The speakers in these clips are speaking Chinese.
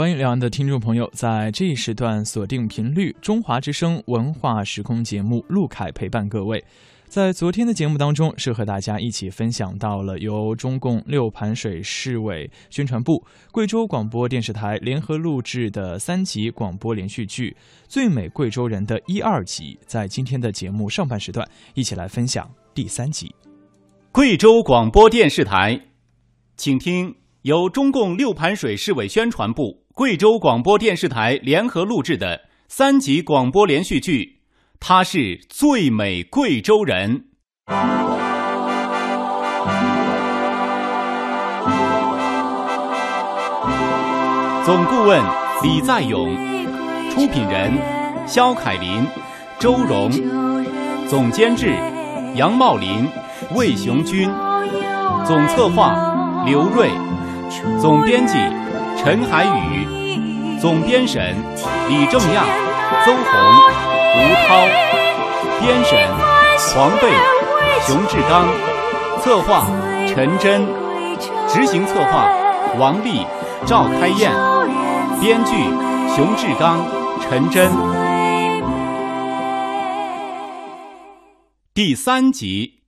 欢迎两岸的听众朋友在这一时段锁定频率中华之声文化时空节目，陆凯陪伴各位。在昨天的节目当中，是和大家一起分享到了由中共六盘水市委宣传部、贵州广播电视台联合录制的三集广播连续剧《最美贵州人》的一二集。在今天的节目上半时段，一起来分享第三集。贵州广播电视台，请听由中共六盘水市委宣传部。贵州广播电视台联合录制的三集广播连续剧，他是最美贵州人。总顾问李在勇，出品人肖凯林、周荣，总监制杨茂林、魏雄军，总策划刘瑞，总编辑。陈海宇，总编审李正亚、邹红、吴涛，编审黄贝、熊志刚，策划陈真，执行策划王丽、赵开燕，编剧熊志刚、陈真。第三集，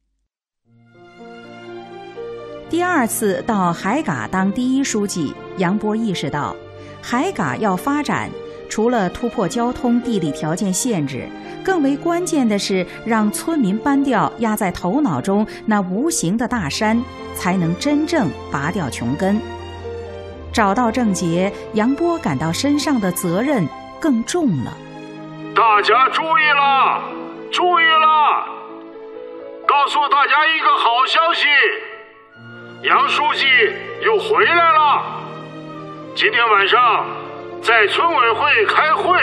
第二次到海嘎当第一书记。杨波意识到，海嘎要发展，除了突破交通、地理条件限制，更为关键的是让村民搬掉压在头脑中那无形的大山，才能真正拔掉穷根。找到症结，杨波感到身上的责任更重了。大家注意了，注意了！告诉大家一个好消息，杨书记又回来了。今天晚上在村委会开会，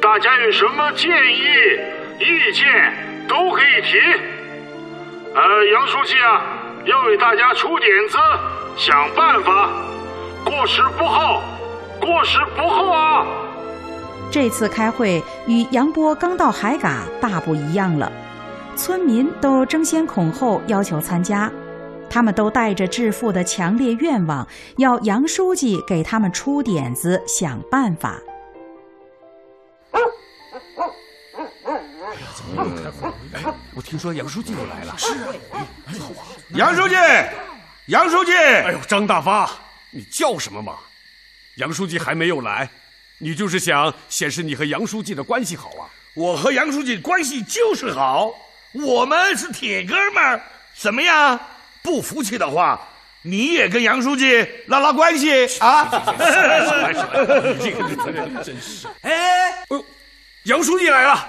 大家有什么建议、意见都可以提。呃，杨书记啊，要为大家出点子、想办法，过时不候，过时不候啊！这次开会与杨波刚到海嘎大不一样了，村民都争先恐后要求参加。他们都带着致富的强烈愿望，要杨书记给他们出点子、想办法。哎呀，怎么又开会？哎，我听说杨书记又来了。是啊，杨书记，杨书记！哎呦，张大发，你叫什么嘛？杨书记还没有来，你就是想显示你和杨书记的关系好啊？我和杨书记关系就是好，我们是铁哥们儿，怎么样？不服气的话，你也跟杨书记拉拉关系啊！这个真是，哎，哎呦，杨书记来了，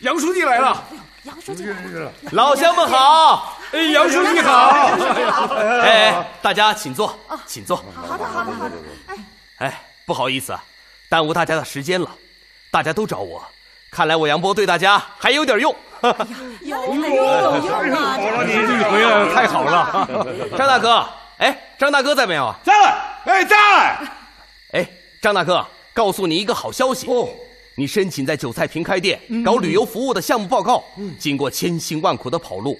杨书记来了，杨书记来了，老乡们好，哎，杨书记好，哎，大家请坐，请坐。好的，好的，好的。哎，不好意思啊，耽误大家的时间了，大家都找我，看来我杨波对大家还有点用。有有有用啊！好了，你回来，太好了。张大哥，哎，张大哥在没有？在，哎，在。哎，张大哥，告诉你一个好消息哦，你申请在韭菜坪开店搞旅游服务的项目报告，经过千辛万苦的跑路，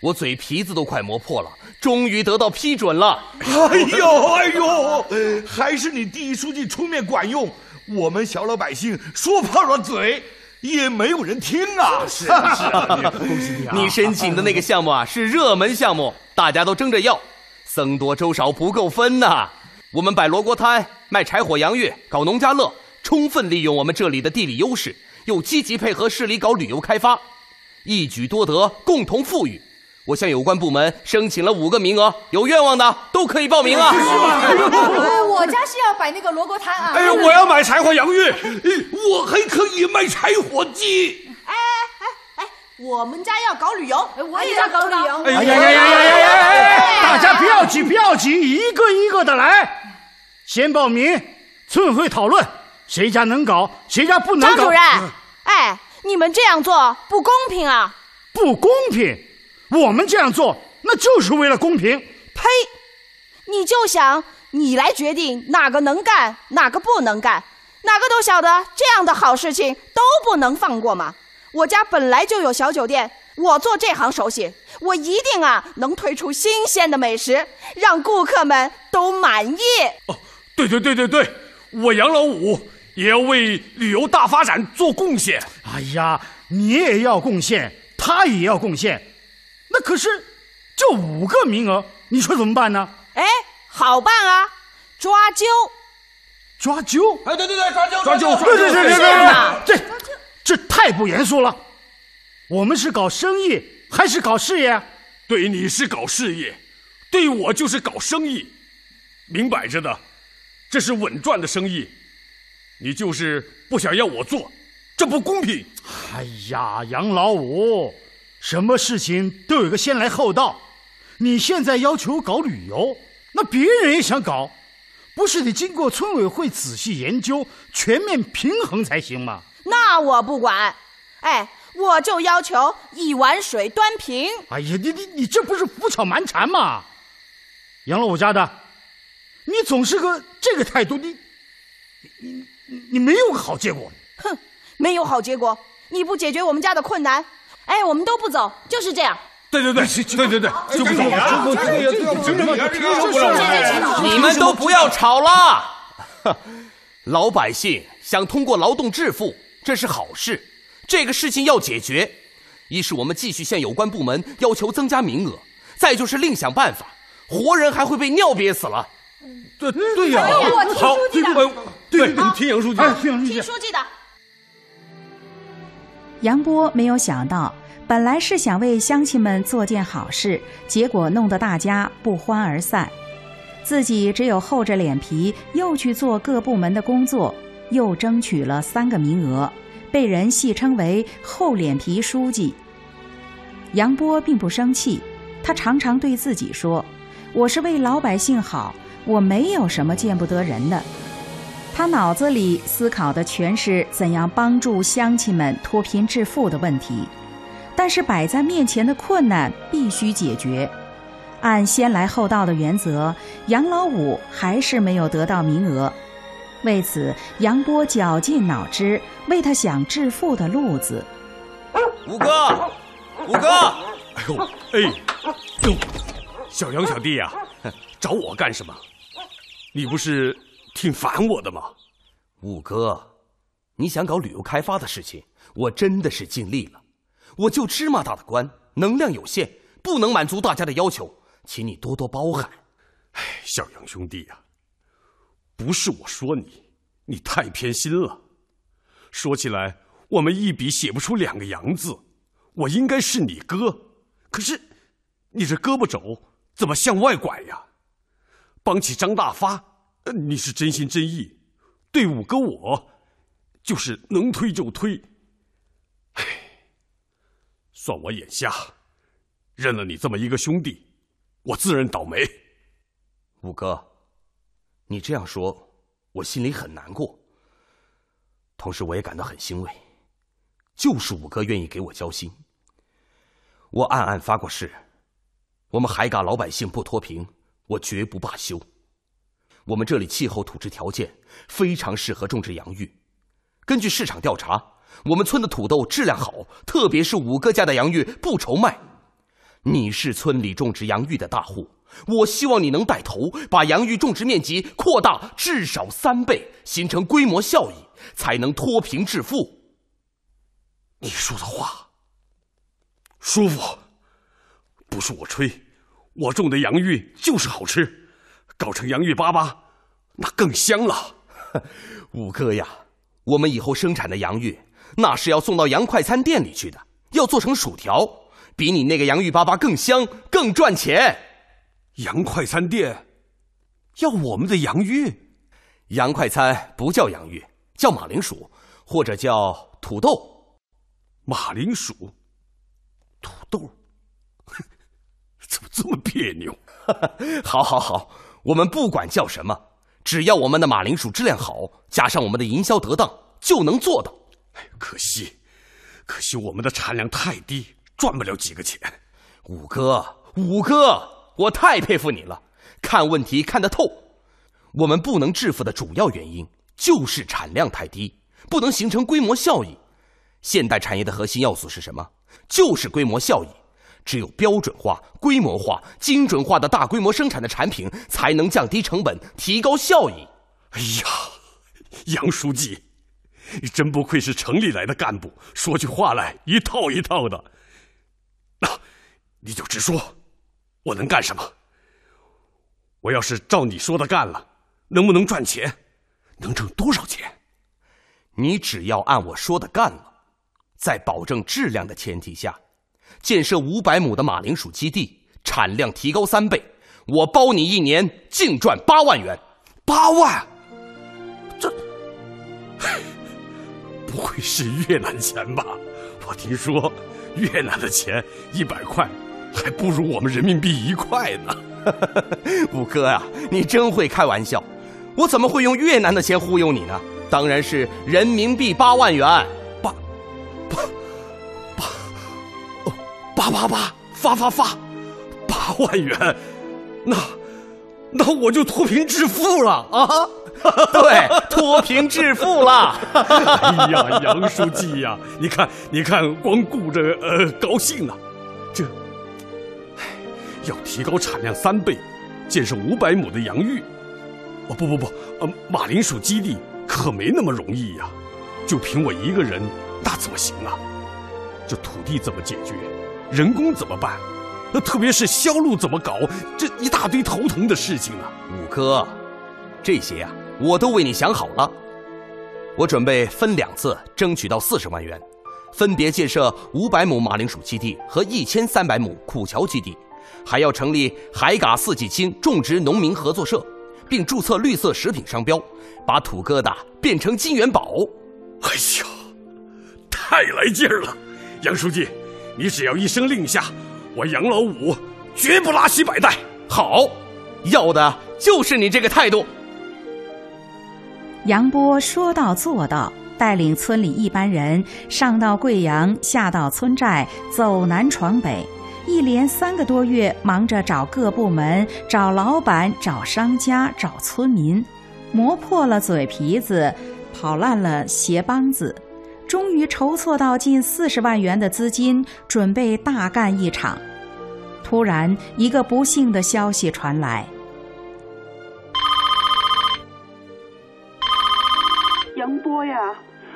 我嘴皮子都快磨破了，终于得到批准了。哎呦哎呦，还是你第一书记出面管用，我们小老百姓说破了嘴。也没有人听啊！是啊，是 啊，恭喜你啊！你申请的那个项目啊，是热门项目，大家都争着要，僧多粥少不够分呐。我们摆罗锅摊，卖柴火洋芋，搞农家乐，充分利用我们这里的地理优势，又积极配合市里搞旅游开发，一举多得，共同富裕。我向有关部门申请了五个名额，有愿望的都可以报名啊！我家是要摆那个罗锅摊啊！哎呀，我要买柴火洋芋，我还可以卖柴火鸡。哎哎哎，我们家要搞旅游，我也要搞旅游。哎呀呀呀呀呀呀！大家不要急，不要急，一个一个的来，先报名，村委会讨论，谁家能搞，谁家不能搞。张主任，哎，你们这样做不公平啊！不公平。我们这样做，那就是为了公平。呸！你就想你来决定哪个能干，哪个不能干，哪个都晓得这样的好事情都不能放过吗？我家本来就有小酒店，我做这行熟悉，我一定啊能推出新鲜的美食，让顾客们都满意。哦，对对对对对，我杨老五也要为旅游大发展做贡献。哎呀，你也要贡献，他也要贡献，那可是就五个名额，你说怎么办呢？哎，好办啊，抓阄。抓阄？哎，对对对，抓阄，抓阄！对对对对对，这这太不严肃了。我们是搞生意还是搞事业？对你是搞事业，对我就是搞生意，明摆着的，这是稳赚的生意。你就是不想要我做，这不公平。哎呀，杨老五，什么事情都有个先来后到。你现在要求搞旅游，那别人也想搞，不是得经过村委会仔细研究、全面平衡才行吗？那我不管，哎。我就要求一碗水端平。哎呀，你你你这不是胡搅蛮缠吗？杨老五家的，你总是个这个态度，你你你你没有个好结果。哼，没有好结果，你不解决我们家的困难，哎，我们都不走，就是这样。对对对，对对对，就不走。你们都不要吵了。老百姓想通过劳动致富，这是好事。这个事情要解决，一是我们继续向有关部门要求增加名额，再就是另想办法。活人还会被尿憋死了。对对呀，好，对对，听杨书记，听杨书记，听书记的。杨波没有想到，本来是想为乡亲们做件好事，结果弄得大家不欢而散，自己只有厚着脸皮又去做各部门的工作，又争取了三个名额。被人戏称为“厚脸皮书记”。杨波并不生气，他常常对自己说：“我是为老百姓好，我没有什么见不得人的。”他脑子里思考的全是怎样帮助乡亲们脱贫致富的问题，但是摆在面前的困难必须解决。按先来后到的原则，杨老五还是没有得到名额。为此，杨波绞尽脑汁为他想致富的路子。五哥，五哥，哎呦，哎，呦，小杨小弟呀，找我干什么？你不是挺烦我的吗？五哥，你想搞旅游开发的事情，我真的是尽力了。我就芝麻大的官，能量有限，不能满足大家的要求，请你多多包涵。哎，小杨兄弟呀。不是我说你，你太偏心了。说起来，我们一笔写不出两个“杨”字，我应该是你哥，可是你这胳膊肘怎么向外拐呀？帮起张大发，你是真心真意；对五哥我，就是能推就推。唉，算我眼瞎，认了你这么一个兄弟，我自认倒霉。五哥。你这样说，我心里很难过。同时，我也感到很欣慰，就是五哥愿意给我交心。我暗暗发过誓，我们海嘎老百姓不脱贫，我绝不罢休。我们这里气候土质条件非常适合种植洋芋。根据市场调查，我们村的土豆质量好，特别是五哥家的洋芋不愁卖。你是村里种植洋芋的大户。我希望你能带头把洋芋种植面积扩大至少三倍，形成规模效益，才能脱贫致富。你说的话舒服，不是我吹，我种的洋芋就是好吃，搞成洋芋粑粑，那更香了。五哥呀，我们以后生产的洋芋，那是要送到洋快餐店里去的，要做成薯条，比你那个洋芋粑粑更香，更赚钱。洋快餐店要我们的洋芋，洋快餐不叫洋芋，叫马铃薯或者叫土豆。马铃薯、土豆，怎么这么别扭？好，好，好，我们不管叫什么，只要我们的马铃薯质量好，加上我们的营销得当，就能做到。可惜，可惜我们的产量太低，赚不了几个钱。五哥，五哥。我太佩服你了，看问题看得透。我们不能致富的主要原因就是产量太低，不能形成规模效益。现代产业的核心要素是什么？就是规模效益。只有标准化、规模化、精准化的大规模生产的产品，才能降低成本、提高效益。哎呀，杨书记，真不愧是城里来的干部，说起话来一套一套的。那，你就直说，我能干什么？我要是照你说的干了，能不能赚钱？能挣多少钱？你只要按我说的干了，在保证质量的前提下，建设五百亩的马铃薯基地，产量提高三倍，我包你一年净赚八万元。八万？这不会是越南钱吧？我听说越南的钱一百块还不如我们人民币一块呢。五哥呀，你真会开玩笑！我怎么会用越南的钱忽悠你呢？当然是人民币八万元，八八八哦，八八八发发发，八万元，那那我就脱贫致富了啊！对，脱贫致富了。哎呀，杨书记呀，你看，你看，光顾着呃高兴啊，这，唉，要提高产量三倍，建设五百亩的洋芋，哦不不不，呃马铃薯基地可没那么容易呀，就凭我一个人，那怎么行啊？这土地怎么解决？人工怎么办？那特别是销路怎么搞？这一大堆头疼的事情啊！五哥，这些呀。我都为你想好了，我准备分两次争取到四十万元，分别建设五百亩马铃薯基地和一千三百亩苦荞基地，还要成立海嘎四季青种植农民合作社，并注册绿色食品商标，把土疙瘩变成金元宝。哎呀，太来劲儿了！杨书记，你只要一声令下，我杨老五绝不拉稀摆带。好，要的就是你这个态度。杨波说到做到，带领村里一班人上到贵阳，下到村寨，走南闯北，一连三个多月，忙着找各部门、找老板、找商家、找村民，磨破了嘴皮子，跑烂了鞋帮子，终于筹措到近四十万元的资金，准备大干一场。突然，一个不幸的消息传来。杨波呀，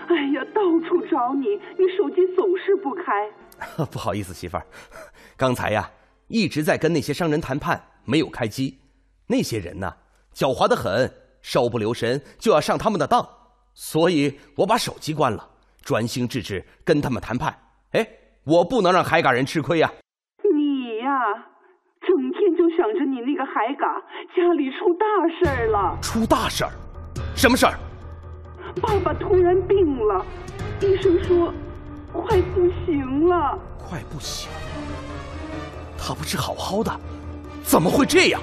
哎呀，到处找你，你手机总是不开。不好意思，媳妇儿，刚才呀一直在跟那些商人谈判，没有开机。那些人呢，狡猾的很，稍不留神就要上他们的当，所以我把手机关了，专心致志跟他们谈判。哎，我不能让海港人吃亏呀。你呀，整天就想着你那个海港，家里出大事儿了。出大事儿？什么事儿？爸爸突然病了，医生说快不行了。快不行了？他不是好好的，怎么会这样？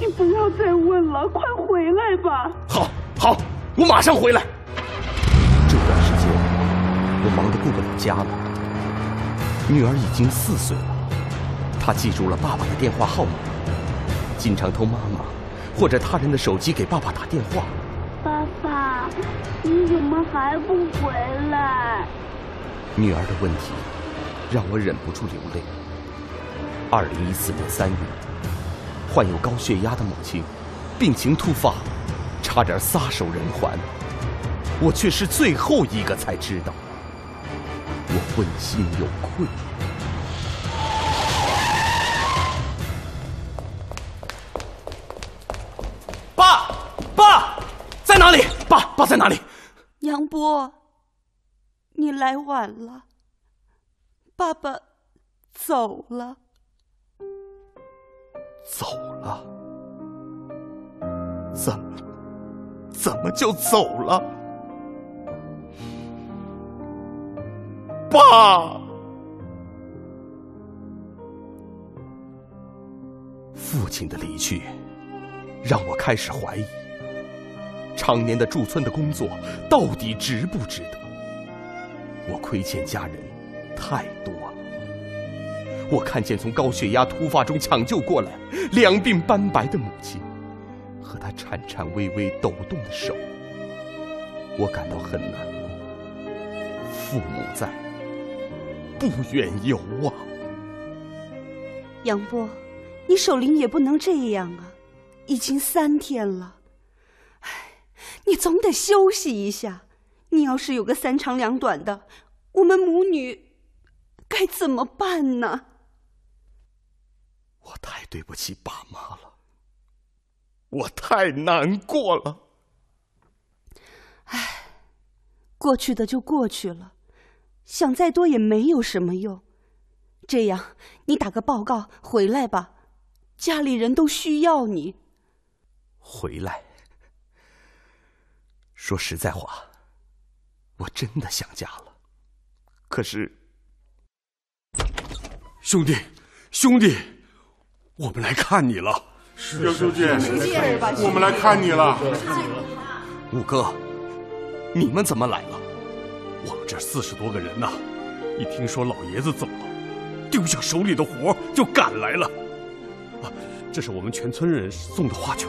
你不要再问了，快回来吧。好，好，我马上回来。这段时间我忙得顾不了家了。女儿已经四岁了，她记住了爸爸的电话号码，经常偷妈妈或者他人的手机给爸爸打电话。你怎么还不回来？女儿的问题让我忍不住流泪。二零一四年三月，患有高血压的母亲病情突发，差点撒手人寰，我却是最后一个才知道。我问心有愧。在哪里？杨波，你来晚了。爸爸走了，走了？怎么怎么就走了？爸，父亲的离去让我开始怀疑。常年的驻村的工作到底值不值得？我亏欠家人太多了。我看见从高血压突发中抢救过来、两鬓斑白的母亲，和她颤颤巍巍抖动的手，我感到很难过。父母在，不远游啊。杨波，你守灵也不能这样啊！已经三天了。你总得休息一下。你要是有个三长两短的，我们母女该怎么办呢？我太对不起爸妈了，我太难过了。唉，过去的就过去了，想再多也没有什么用。这样，你打个报告回来吧，家里人都需要你。回来。说实在话，我真的想家了。可是，兄弟，兄弟，我们来看你了。刘书记，我们来看你了。五哥，你们怎么来了？我们这四十多个人呐，一听说老爷子走了，丢下手里的活就赶来了。啊，这是我们全村人送的花圈，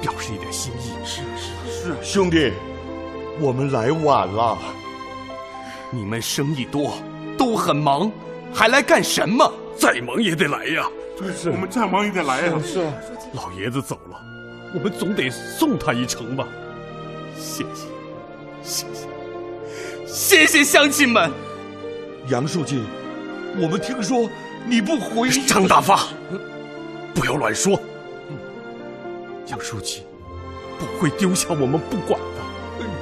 表示一点心意。是是是，兄弟，我们来晚了。你们生意多，都很忙，还来干什么？再忙也得来呀。对，是我们再忙也得来呀。是，老爷子走了，我们总得送他一程吧。谢谢，谢谢，谢谢乡亲们。杨书记，我们听说你不回。张大发，不要乱说。杨书记不会丢下我们不管的。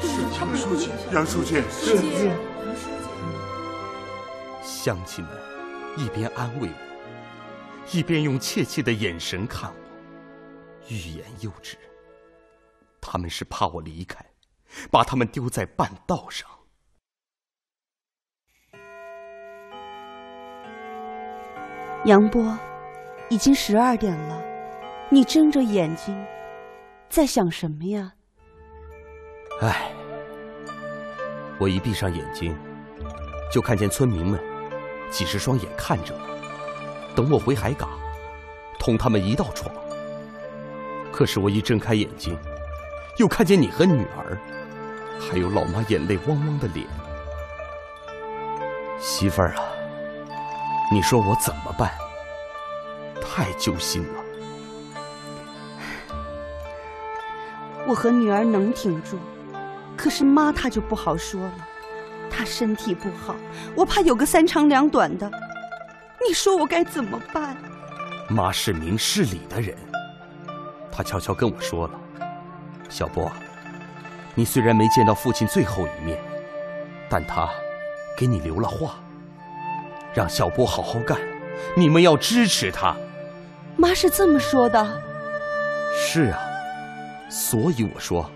是杨书记，杨书记，是是。乡亲们一边安慰我，一边用怯怯的眼神看我，欲言又止。他们是怕我离开，把他们丢在半道上。杨波，已经十二点了，你睁着眼睛，在想什么呀？唉，我一闭上眼睛，就看见村民们几十双眼看着我，等我回海港，同他们一道闯。可是我一睁开眼睛，又看见你和女儿，还有老妈眼泪汪汪的脸。媳妇儿啊，你说我怎么办？太揪心了。我和女儿能挺住，可是妈她就不好说了。她身体不好，我怕有个三长两短的。你说我该怎么办？妈是明事理的人，她悄悄跟我说了：“小波，你虽然没见到父亲最后一面，但他给你留了话，让小波好好干，你们要支持他。”妈是这么说的。是啊，所以我说，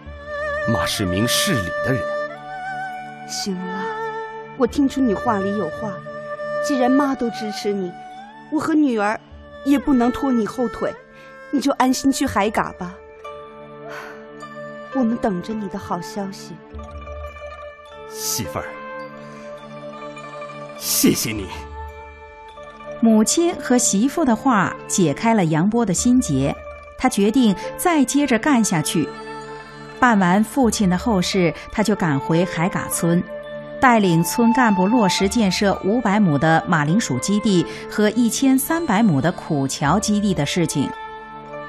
妈是明事理的人。行了，我听出你话里有话。既然妈都支持你，我和女儿也不能拖你后腿，你就安心去海嘎吧。我们等着你的好消息。媳妇儿，谢谢你。母亲和媳妇的话解开了杨波的心结，他决定再接着干下去。办完父亲的后事，他就赶回海嘎村，带领村干部落实建设五百亩的马铃薯基地和一千三百亩的苦荞基地的事情。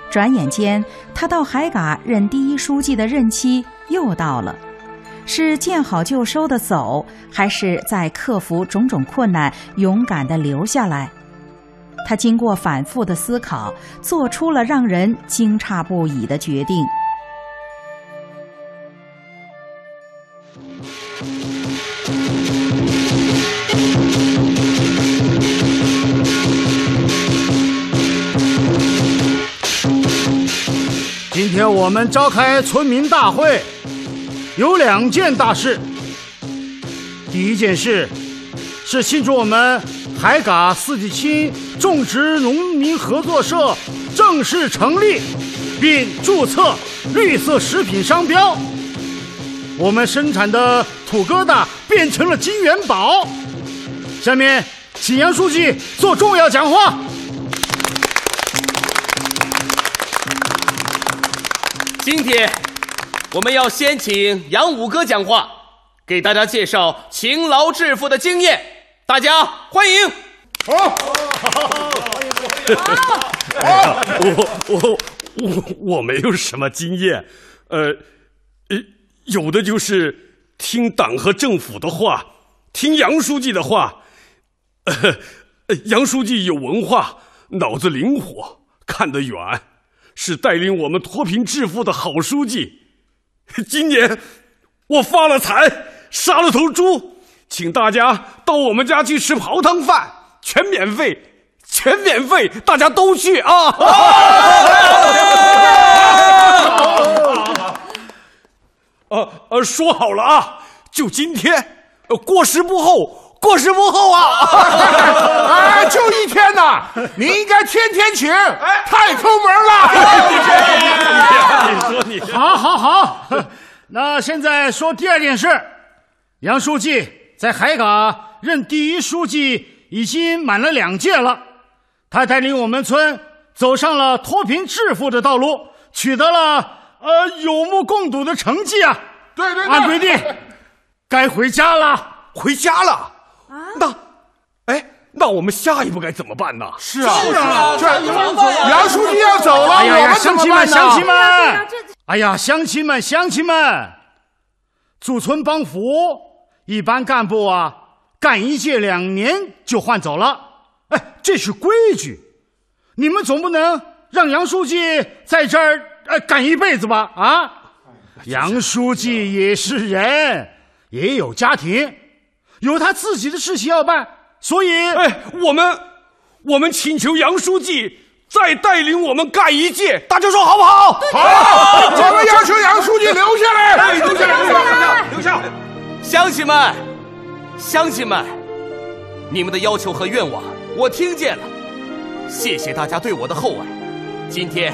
转眼间，他到海嘎任第一书记的任期又到了。是见好就收的走，还是在克服种种困难，勇敢的留下来？他经过反复的思考，做出了让人惊诧不已的决定。今天我们召开村民大会，有两件大事。第一件事是庆祝我们海嘎四季青种植农民合作社正式成立，并注册绿色食品商标。我们生产的土疙瘩变成了金元宝。下面，请杨书记做重要讲话。今天我们要先请杨五哥讲话，给大家介绍勤劳致富的经验。大家欢迎。好，好，好，好我我我我没有什么经验，呃，呃，有的就是听党和政府的话，听杨书记的话。呃，杨书记有文化，脑子灵活，看得远，是带领我们脱贫致富的好书记。今年我发了财，杀了头猪，请大家到我们家去吃泡汤饭，全免费。全免费，大家都去啊！呃呃，说好了啊，就今天，过时不候，过时不候啊！哎，就一天呐，你应该天天请，太抠门了。你说你，好，好，好。那现在说第二件事，杨书记在海港任第一书记已经满了两届了。他带领我们村走上了脱贫致富的道路，取得了呃有目共睹的成绩啊！对对对，按规定该回家了，回家了？啊！那，哎，那我们下一步该怎么办呢？是啊，是啊，这杨书记要走了，哎呀，乡亲们，乡亲们，哎呀，乡亲们，乡亲们，驻村帮扶，一般干部啊，干一届两年就换走了。哎，这是规矩，你们总不能让杨书记在这儿呃干一辈子吧？啊，杨书记也是人，也有家庭，有他自己的事情要办，所以，哎，我们我们请求杨书记再带领我们干一届，大家说好不好？好，我们要求杨书记留下来，留下来，留下，留下。乡亲们，乡亲们，你们的要求和愿望。我听见了，谢谢大家对我的厚爱。今天，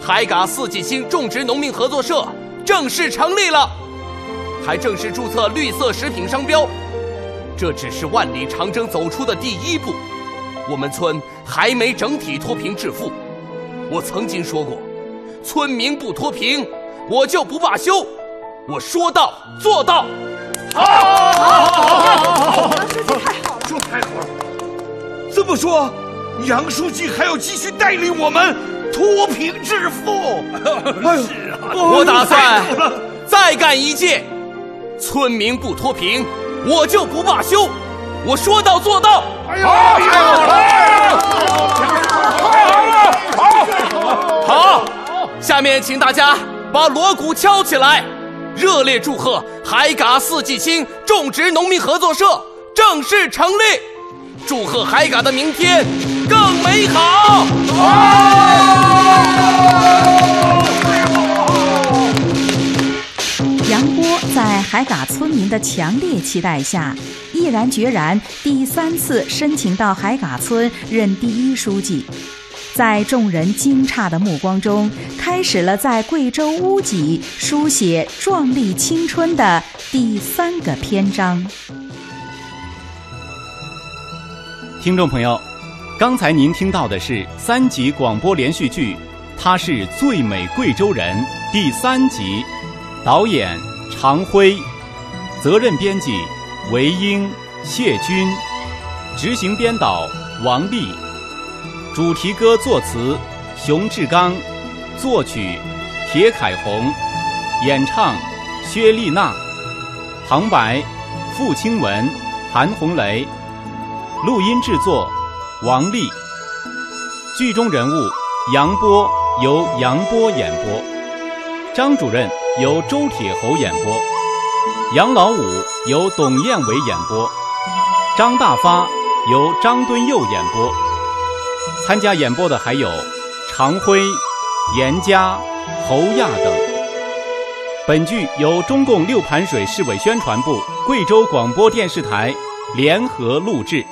海嘎四季青种植农民合作社正式成立了，还正式注册绿色食品商标。这只是万里长征走出的第一步，我们村还没整体脱贫致富。我曾经说过，村民不脱贫，我就不罢休。我说到做到。好，好，好，好，好，杨书记太好了，说太好了。这么说，杨书记还要继续带领我们脱贫致富。是啊，我打算再干一届。村民不脱贫，我就不罢休。我说到做到。哎呀，太好了！太好了！好，好，下面请大家把锣鼓敲起来，热烈祝贺海嘎四季青种植农民合作社正式成立。祝贺海嘎的明天更美好！杨波在海嘎村民的强烈期待下，毅然决然第三次申请到海嘎村任第一书记，在众人惊诧的目光中，开始了在贵州乌脊书写壮丽青春的第三个篇章。听众朋友，刚才您听到的是三集广播连续剧《他是最美贵州人》第三集，导演常辉，责任编辑韦英、谢军，执行编导王丽，主题歌作词熊志刚，作曲铁凯红，演唱薛丽娜，旁白付清文、韩红雷。录音制作，王丽。剧中人物杨波由杨波演播，张主任由周铁侯演播，杨老五由董艳伟演播，张大发由张敦佑演播。参加演播的还有常辉、严佳、侯亚等。本剧由中共六盘水市委宣传部、贵州广播电视台联合录制。